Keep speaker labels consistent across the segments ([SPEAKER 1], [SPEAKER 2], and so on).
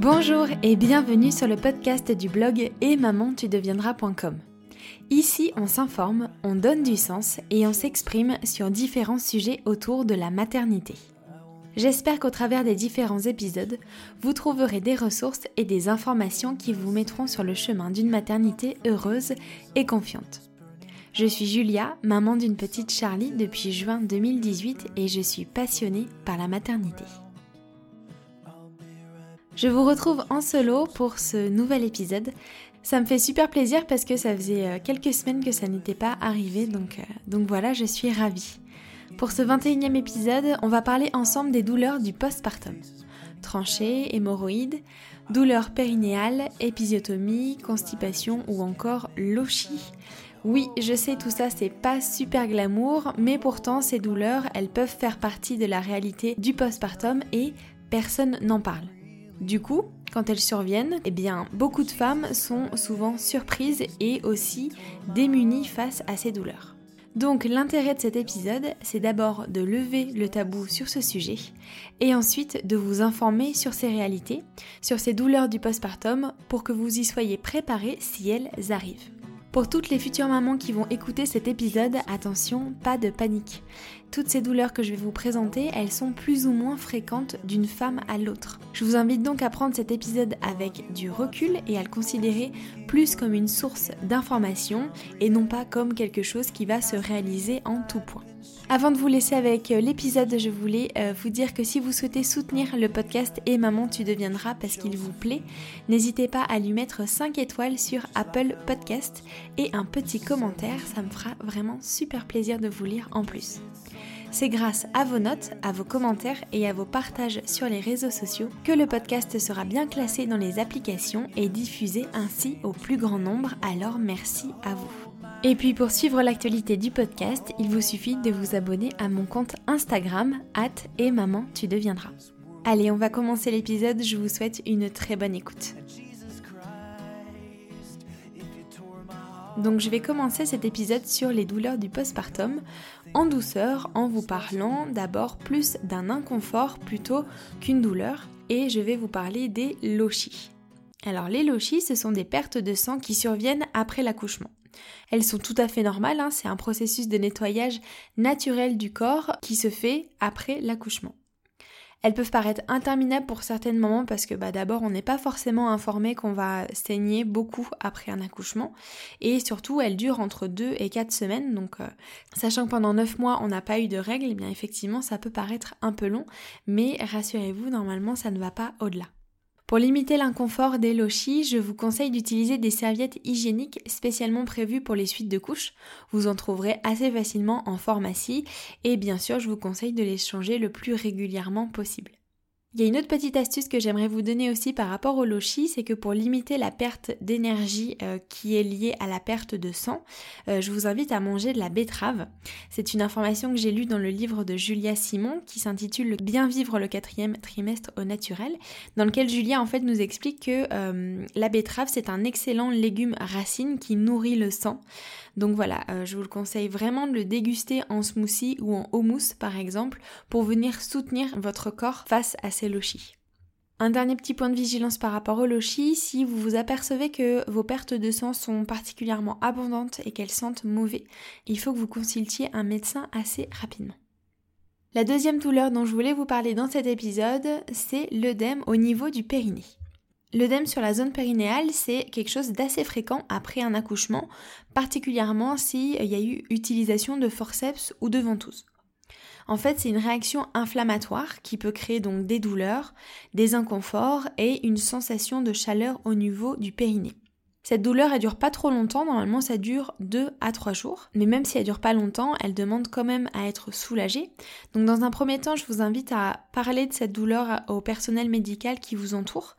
[SPEAKER 1] Bonjour et bienvenue sur le podcast du blog et maman. Ici, on s'informe, on donne du sens et on s'exprime sur différents sujets autour de la maternité. J'espère qu'au travers des différents épisodes, vous trouverez des ressources et des informations qui vous mettront sur le chemin d'une maternité heureuse et confiante. Je suis Julia, maman d'une petite Charlie depuis juin 2018 et je suis passionnée par la maternité. Je vous retrouve en solo pour ce nouvel épisode. Ça me fait super plaisir parce que ça faisait euh, quelques semaines que ça n'était pas arrivé, donc, euh, voilà, je suis ravie. Pour ce 21e épisode, on va parler ensemble des douleurs du postpartum. Tranchées, hémorroïdes, douleurs périnéales, épisiotomie, constipation ou encore lochie. Oui, je sais tout ça c'est pas super glamour, mais pourtant ces douleurs, elles peuvent faire partie de la réalité du postpartum et personne n'en parle. Du coup, quand elles surviennent, eh beaucoup de femmes sont souvent surprises et aussi démunies face à ces douleurs. Donc l'intérêt de cet épisode, c'est d'abord de lever le tabou sur ce sujet et ensuite de vous informer sur ces réalités, sur ces douleurs du postpartum pour que vous y soyez préparés si elles arrivent. Pour toutes les futures mamans qui vont écouter cet épisode, attention, pas de panique. Toutes ces douleurs que je vais vous présenter, elles sont plus ou moins fréquentes d'une femme à l'autre. Je vous invite donc à prendre cet épisode avec du recul et à le considérer plus comme une source d'information et non pas comme quelque chose qui va se réaliser en tout point. Avant de vous laisser avec euh, l'épisode, je voulais euh, vous dire que si vous souhaitez soutenir le podcast Et Maman tu deviendras parce qu'il vous plaît, n'hésitez pas à lui mettre 5 étoiles sur Apple Podcast et un petit commentaire, ça me fera vraiment super plaisir de vous lire en plus. C'est grâce à vos notes, à vos commentaires et à vos partages sur les réseaux sociaux que le podcast sera bien classé dans les applications et diffusé ainsi au plus grand nombre, alors merci à vous. Et puis pour suivre l'actualité du podcast, il vous suffit de vous abonner à mon compte Instagram, at et maman tu deviendras. Allez, on va commencer l'épisode, je vous souhaite une très bonne écoute. Donc je vais commencer cet épisode sur les douleurs du postpartum en douceur en vous parlant d'abord plus d'un inconfort plutôt qu'une douleur et je vais vous parler des lochis. Alors les lochis, ce sont des pertes de sang qui surviennent après l'accouchement. Elles sont tout à fait normales, hein. c'est un processus de nettoyage naturel du corps qui se fait après l'accouchement. Elles peuvent paraître interminables pour certaines mamans parce que bah, d'abord on n'est pas forcément informé qu'on va saigner beaucoup après un accouchement et surtout elles durent entre 2 et 4 semaines donc euh, sachant que pendant 9 mois on n'a pas eu de règles, eh bien effectivement ça peut paraître un peu long mais rassurez-vous normalement ça ne va pas au-delà. Pour limiter l'inconfort des lochis, je vous conseille d'utiliser des serviettes hygiéniques spécialement prévues pour les suites de couches. Vous en trouverez assez facilement en pharmacie et bien sûr, je vous conseille de les changer le plus régulièrement possible. Il y a une autre petite astuce que j'aimerais vous donner aussi par rapport au lochi, c'est que pour limiter la perte d'énergie euh, qui est liée à la perte de sang, euh, je vous invite à manger de la betterave. C'est une information que j'ai lue dans le livre de Julia Simon qui s'intitule Bien vivre le quatrième trimestre au naturel, dans lequel Julia en fait nous explique que euh, la betterave c'est un excellent légume racine qui nourrit le sang. Donc voilà, je vous le conseille vraiment de le déguster en smoothie ou en houmous par exemple pour venir soutenir votre corps face à ces lochis. Un dernier petit point de vigilance par rapport aux lochis, si vous vous apercevez que vos pertes de sang sont particulièrement abondantes et qu'elles sentent mauvais, il faut que vous consultiez un médecin assez rapidement. La deuxième douleur dont je voulais vous parler dans cet épisode, c'est l'œdème au niveau du périnée. L'œdème sur la zone périnéale, c'est quelque chose d'assez fréquent après un accouchement, particulièrement s'il y a eu utilisation de forceps ou de ventouse. En fait, c'est une réaction inflammatoire qui peut créer donc des douleurs, des inconforts et une sensation de chaleur au niveau du périnée. Cette douleur, elle dure pas trop longtemps, normalement ça dure 2 à 3 jours, mais même si elle dure pas longtemps, elle demande quand même à être soulagée. Donc dans un premier temps, je vous invite à parler de cette douleur au personnel médical qui vous entoure,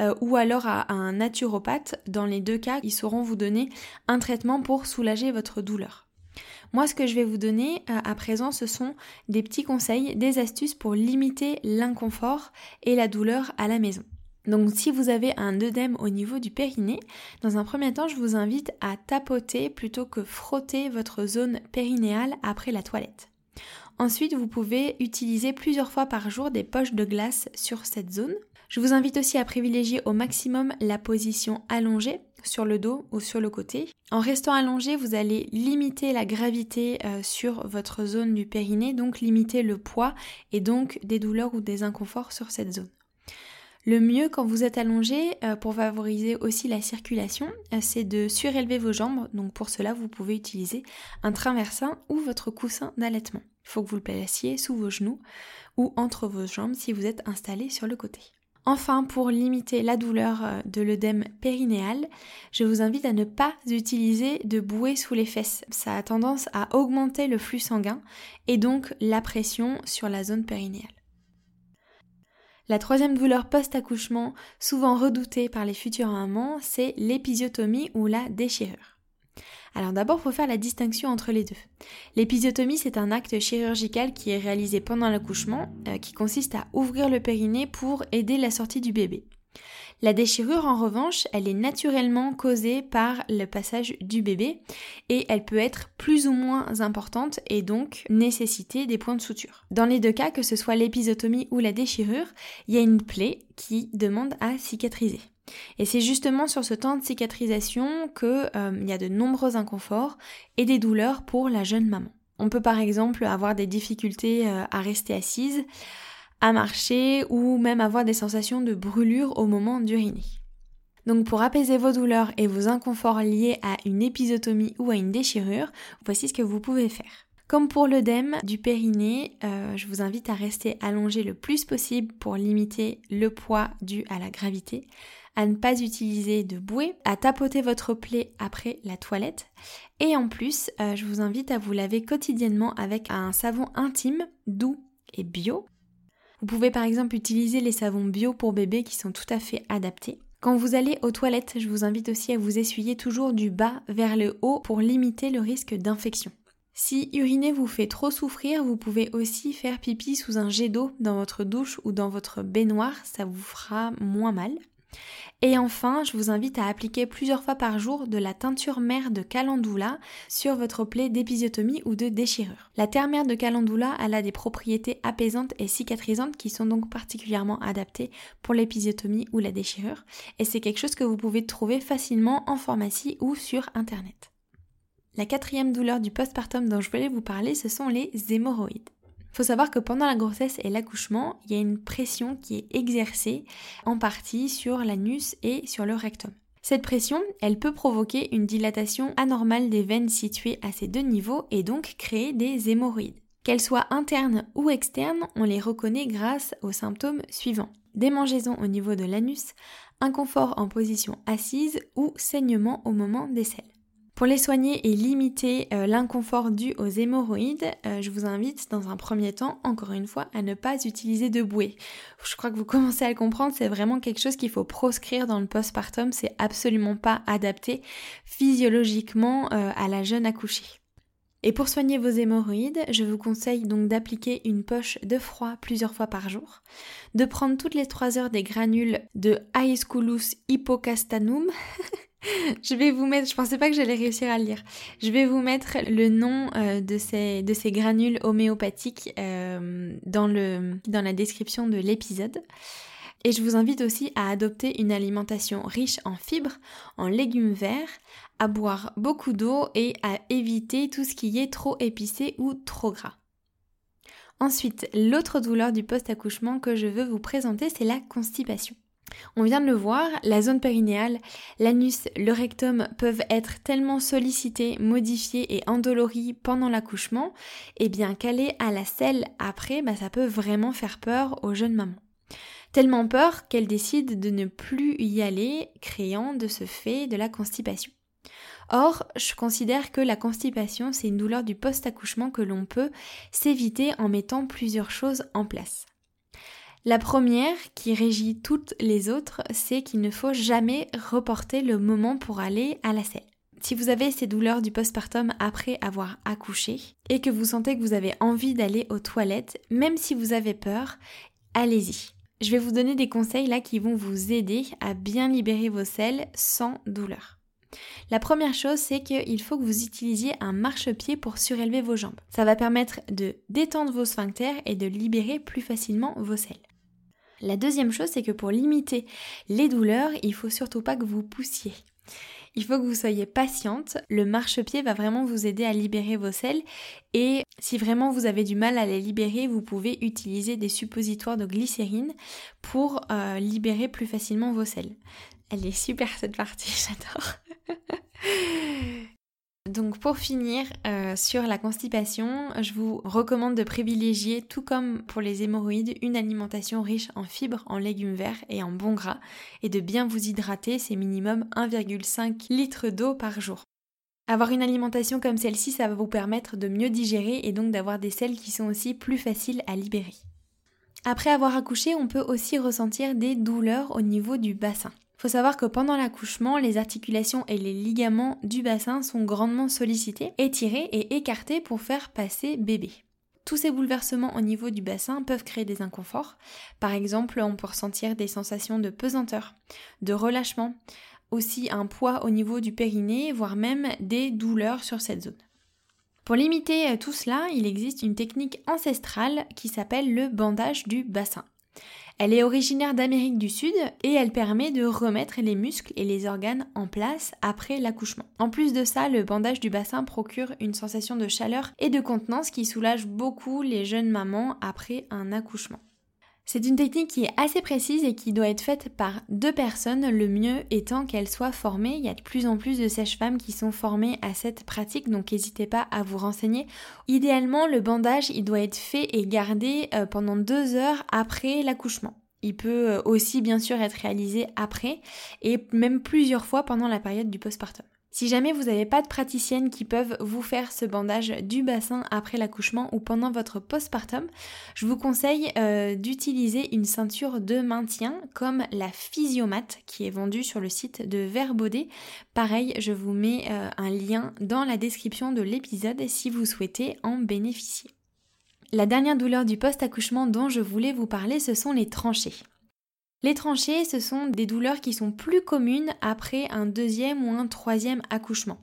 [SPEAKER 1] euh, ou alors à, un naturopathe. Dans les deux cas, ils sauront vous donner un traitement pour soulager votre douleur. Moi, ce que je vais vous donner euh, à présent, ce sont des petits conseils, des astuces pour limiter l'inconfort et la douleur à la maison. Donc si vous avez un œdème au niveau du périnée, dans un premier temps, je vous invite à tapoter plutôt que frotter votre zone périnéale après la toilette. Ensuite, vous pouvez utiliser plusieurs fois par jour des poches de glace sur cette zone. Je vous invite aussi à privilégier au maximum la position allongée sur le dos ou sur le côté. En restant allongé, vous allez limiter la gravité euh, sur votre zone du périnée, donc limiter le poids et donc des douleurs ou des inconforts sur cette zone. Le mieux quand vous êtes allongé, euh, pour favoriser aussi la circulation, euh, c'est de surélever vos jambes. Donc pour cela, vous pouvez utiliser un traversin ou votre coussin d'allaitement. Il faut que vous le placiez sous vos genoux ou entre vos jambes si vous êtes installé sur le côté. Enfin, pour limiter la douleur euh, de l'œdème périnéal, je vous invite à ne pas utiliser de bouée sous les fesses. Ça a tendance à augmenter le flux sanguin et donc la pression sur la zone périnéale. La troisième douleur post-accouchement, souvent redoutée par les futurs mamans, c'est l'épisiotomie ou la déchirure. Alors d'abord, il faut faire la distinction entre les deux. L'épisiotomie, c'est un acte chirurgical qui est réalisé pendant l'accouchement, euh, qui consiste à ouvrir le périnée pour aider la sortie du bébé. La déchirure, en revanche, elle est naturellement causée par le passage du bébé et elle peut être plus ou moins importante et donc nécessiter des points de suture. Dans les deux cas, que ce soit l'épisiotomie ou la déchirure, il y a une plaie qui demande à cicatriser. Et c'est justement sur ce temps de cicatrisation qu'il euh, y a de nombreux inconforts et des douleurs pour la jeune maman. On peut par exemple avoir des difficultés euh, à rester assise, à marcher ou même avoir des sensations de brûlure au moment d'uriner. Donc pour apaiser vos douleurs et vos inconforts liés à une épisotomie ou à une déchirure, voici ce que vous pouvez faire. Comme pour l'œdème du périnée, euh, je vous invite à rester allongé le plus possible pour limiter le poids dû à la gravité à ne pas utiliser de bouée, à tapoter votre plaie après la toilette. Et en plus, euh, je vous invite à vous laver quotidiennement avec un savon intime, doux et bio. Vous pouvez par exemple utiliser les savons bio pour bébé qui sont tout à fait adaptés. Quand vous allez aux toilettes, je vous invite aussi à vous essuyer toujours du bas vers le haut pour limiter le risque d'infection. Si uriner vous fait trop souffrir, vous pouvez aussi faire pipi sous un jet d'eau dans votre douche ou dans votre baignoire, ça vous fera moins mal. Et enfin, je vous invite à appliquer plusieurs fois par jour de la teinture mère de calendula sur votre plaie d'épisiotomie ou de déchirure. La terre mère de calendula elle a des propriétés apaisantes et cicatrisantes qui sont donc particulièrement adaptées pour l'épisiotomie ou la déchirure. Et c'est quelque chose que vous pouvez trouver facilement en pharmacie ou sur internet. La quatrième douleur du postpartum dont je voulais vous parler, ce sont les hémorroïdes. Il faut savoir que pendant la grossesse et l'accouchement, il y a une pression qui est exercée en partie sur l'anus et sur le rectum. Cette pression, elle peut provoquer une dilatation anormale des veines situées à ces deux niveaux et donc créer des hémorroïdes. Qu'elles soient internes ou externes, on les reconnaît grâce aux symptômes suivants. Démangeaisons au niveau de l'anus, inconfort en position assise ou saignement au moment des selles. Pour les soigner et limiter euh, l'inconfort dû aux hémorroïdes, euh, je vous invite dans un premier temps, encore une fois, à ne pas utiliser de bouée. Je crois que vous commencez à le comprendre, c'est vraiment quelque chose qu'il faut proscrire dans le postpartum, c'est absolument pas adapté physiologiquement euh, à la jeune accouchée. Et pour soigner vos hémorroïdes, je vous conseille donc d'appliquer une poche de froid plusieurs fois par jour, de prendre toutes les 3 heures des granules de Aesculus hippocastanum je vais vous mettre, je pensais pas que j'allais réussir à le lire. Je vais vous mettre le nom euh, de, ces, de ces granules homéopathiques euh, dans, le, dans la description de l'épisode. Et je vous invite aussi à adopter une alimentation riche en fibres, en légumes verts, à boire beaucoup d'eau et à éviter tout ce qui est trop épicé ou trop gras. Ensuite, l'autre douleur du post-accouchement que je veux vous présenter, c'est la constipation. On vient de le voir, la zone périnéale, l'anus, le rectum peuvent être tellement sollicités, modifiés et endoloris pendant l'accouchement, et bien qu'aller à la selle après, bah, ça peut vraiment faire peur aux jeunes mamans. Tellement peur qu'elles décident de ne plus y aller, créant de ce fait de la constipation. Or, je considère que la constipation, c'est une douleur du post-accouchement que l'on peut s'éviter en mettant plusieurs choses en place. La première, qui régit toutes les autres, c'est qu'il ne faut jamais reporter le moment pour aller à la selle. Si vous avez ces douleurs du postpartum après avoir accouché et que vous sentez que vous avez envie d'aller aux toilettes, même si vous avez peur, allez-y. Je vais vous donner des conseils là qui vont vous aider à bien libérer vos selles sans douleur. La première chose, c'est qu'il faut que vous utilisiez un marchepied pour surélever vos jambes. Ça va permettre de détendre vos sphincters et de libérer plus facilement vos selles. La deuxième chose, c'est que pour limiter les douleurs, il faut surtout pas que vous poussiez. Il faut que vous soyez patiente. Le marchepied va vraiment vous aider à libérer vos selles. Et si vraiment vous avez du mal à les libérer, vous pouvez utiliser des suppositoires de glycérine pour euh, libérer plus facilement vos selles. Elle est super cette partie, j'adore. Donc pour finir euh, sur la constipation, je vous recommande de privilégier, tout comme pour les hémorroïdes, une alimentation riche en fibres, en légumes verts et en bons gras, et de bien vous hydrater, c'est minimum 1,5 litre d'eau par jour. Avoir une alimentation comme celle-ci, ça va vous permettre de mieux digérer et donc d'avoir des selles qui sont aussi plus faciles à libérer. Après avoir accouché, on peut aussi ressentir des douleurs au niveau du bassin faut savoir que pendant l'accouchement, les articulations et les ligaments du bassin sont grandement sollicités, étirés et écartés pour faire passer bébé. Tous ces bouleversements au niveau du bassin peuvent créer des inconforts. Par exemple, on peut ressentir des sensations de pesanteur, de relâchement, aussi un poids au niveau du périnée, voire même des douleurs sur cette zone. Pour limiter tout cela, il existe une technique ancestrale qui s'appelle le bandage du bassin. Elle est originaire d'Amérique du Sud et elle permet de remettre les muscles et les organes en place après l'accouchement. En plus de ça, le bandage du bassin procure une sensation de chaleur et de contenance qui soulage beaucoup les jeunes mamans après un accouchement. C'est une technique qui est assez précise et qui doit être faite par deux personnes, le mieux étant qu'elles soient formées. Il y a de plus en plus de sages-femmes qui sont formées à cette pratique, donc n'hésitez pas à vous renseigner. Idéalement, le bandage, il doit être fait et gardé euh, pendant deux heures après l'accouchement. Il peut euh, aussi bien sûr être réalisé après et même plusieurs fois pendant la période du postpartum. Si jamais vous n'avez pas de praticienne qui peuvent vous faire ce bandage du bassin après l'accouchement ou pendant votre postpartum, je vous conseille euh, d'utiliser une ceinture de maintien comme la Physiomat qui est vendue sur le site de Verbaudet. Pareil, je vous mets euh, un lien dans la description de l'épisode si vous souhaitez en bénéficier. La dernière douleur du post-accouchement dont je voulais vous parler, ce sont les tranchées. Les tranchées, ce sont des douleurs qui sont plus communes après un deuxième ou un troisième accouchement.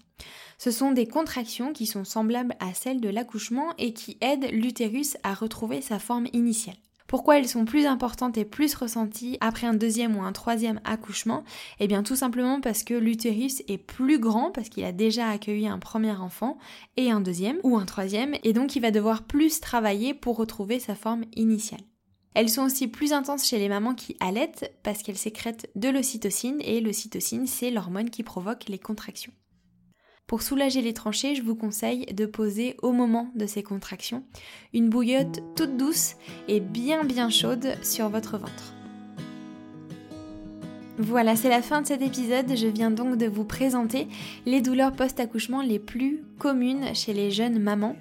[SPEAKER 1] Ce sont des contractions qui sont semblables à celles de l'accouchement et qui aident l'utérus à retrouver sa forme initiale. Pourquoi elles sont plus importantes et plus ressenties après un deuxième ou un troisième accouchement? Eh bien tout simplement parce que l'utérus est plus grand parce qu'il a déjà accueilli un premier enfant et un deuxième ou un troisième et donc il va devoir plus travailler pour retrouver sa forme initiale. Elles sont aussi plus intenses chez les mamans qui allaitent parce qu'elles sécrètent de l'ocytocine et l'ocytocine c'est l'hormone qui provoque les contractions. Pour soulager les tranchées, je vous conseille de poser au moment de ces contractions une bouillotte toute douce et bien bien chaude sur votre ventre. Voilà, c'est la fin de cet épisode. Je viens donc de vous présenter les douleurs post-accouchement les plus communes chez les jeunes mamans.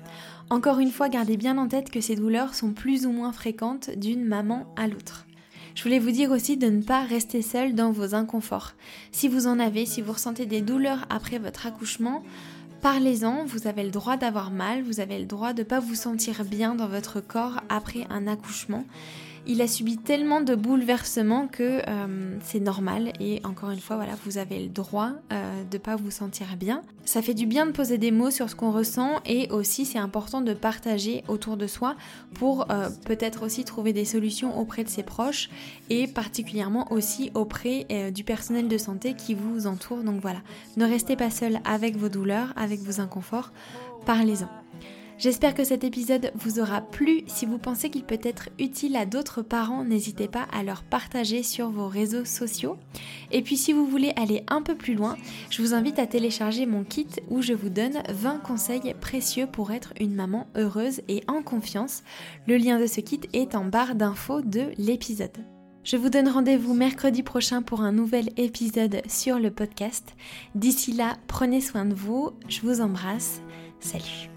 [SPEAKER 1] Encore une fois, gardez bien en tête que ces douleurs sont plus ou moins fréquentes d'une maman à l'autre. Je voulais vous dire aussi de ne pas rester seul dans vos inconforts. Si vous en avez, si vous ressentez des douleurs après votre accouchement, Parlez-en, vous avez le droit d'avoir mal, vous avez le droit de ne pas vous sentir bien dans votre corps après un accouchement il a subi tellement de bouleversements que euh, c'est normal et encore une fois voilà vous avez le droit euh, de pas vous sentir bien. Ça fait du bien de poser des mots sur ce qu'on ressent et aussi c'est important de partager autour de soi pour euh, peut-être aussi trouver des solutions auprès de ses proches et particulièrement aussi auprès du personnel de santé qui vous entoure. Donc voilà, ne restez pas seul avec vos douleurs, avec vos inconforts, parlez-en. J'espère que cet épisode vous aura plu. Si vous pensez qu'il peut être utile à d'autres parents, n'hésitez pas à leur partager sur vos réseaux sociaux. Et puis si vous voulez aller un peu plus loin, je vous invite à télécharger mon kit où je vous donne 20 conseils précieux pour être une maman heureuse et en confiance. Le lien de ce kit est en barre d'infos de l'épisode. Je vous donne rendez-vous mercredi prochain pour un nouvel épisode sur le podcast. D'ici là, prenez soin de vous, je vous embrasse, salut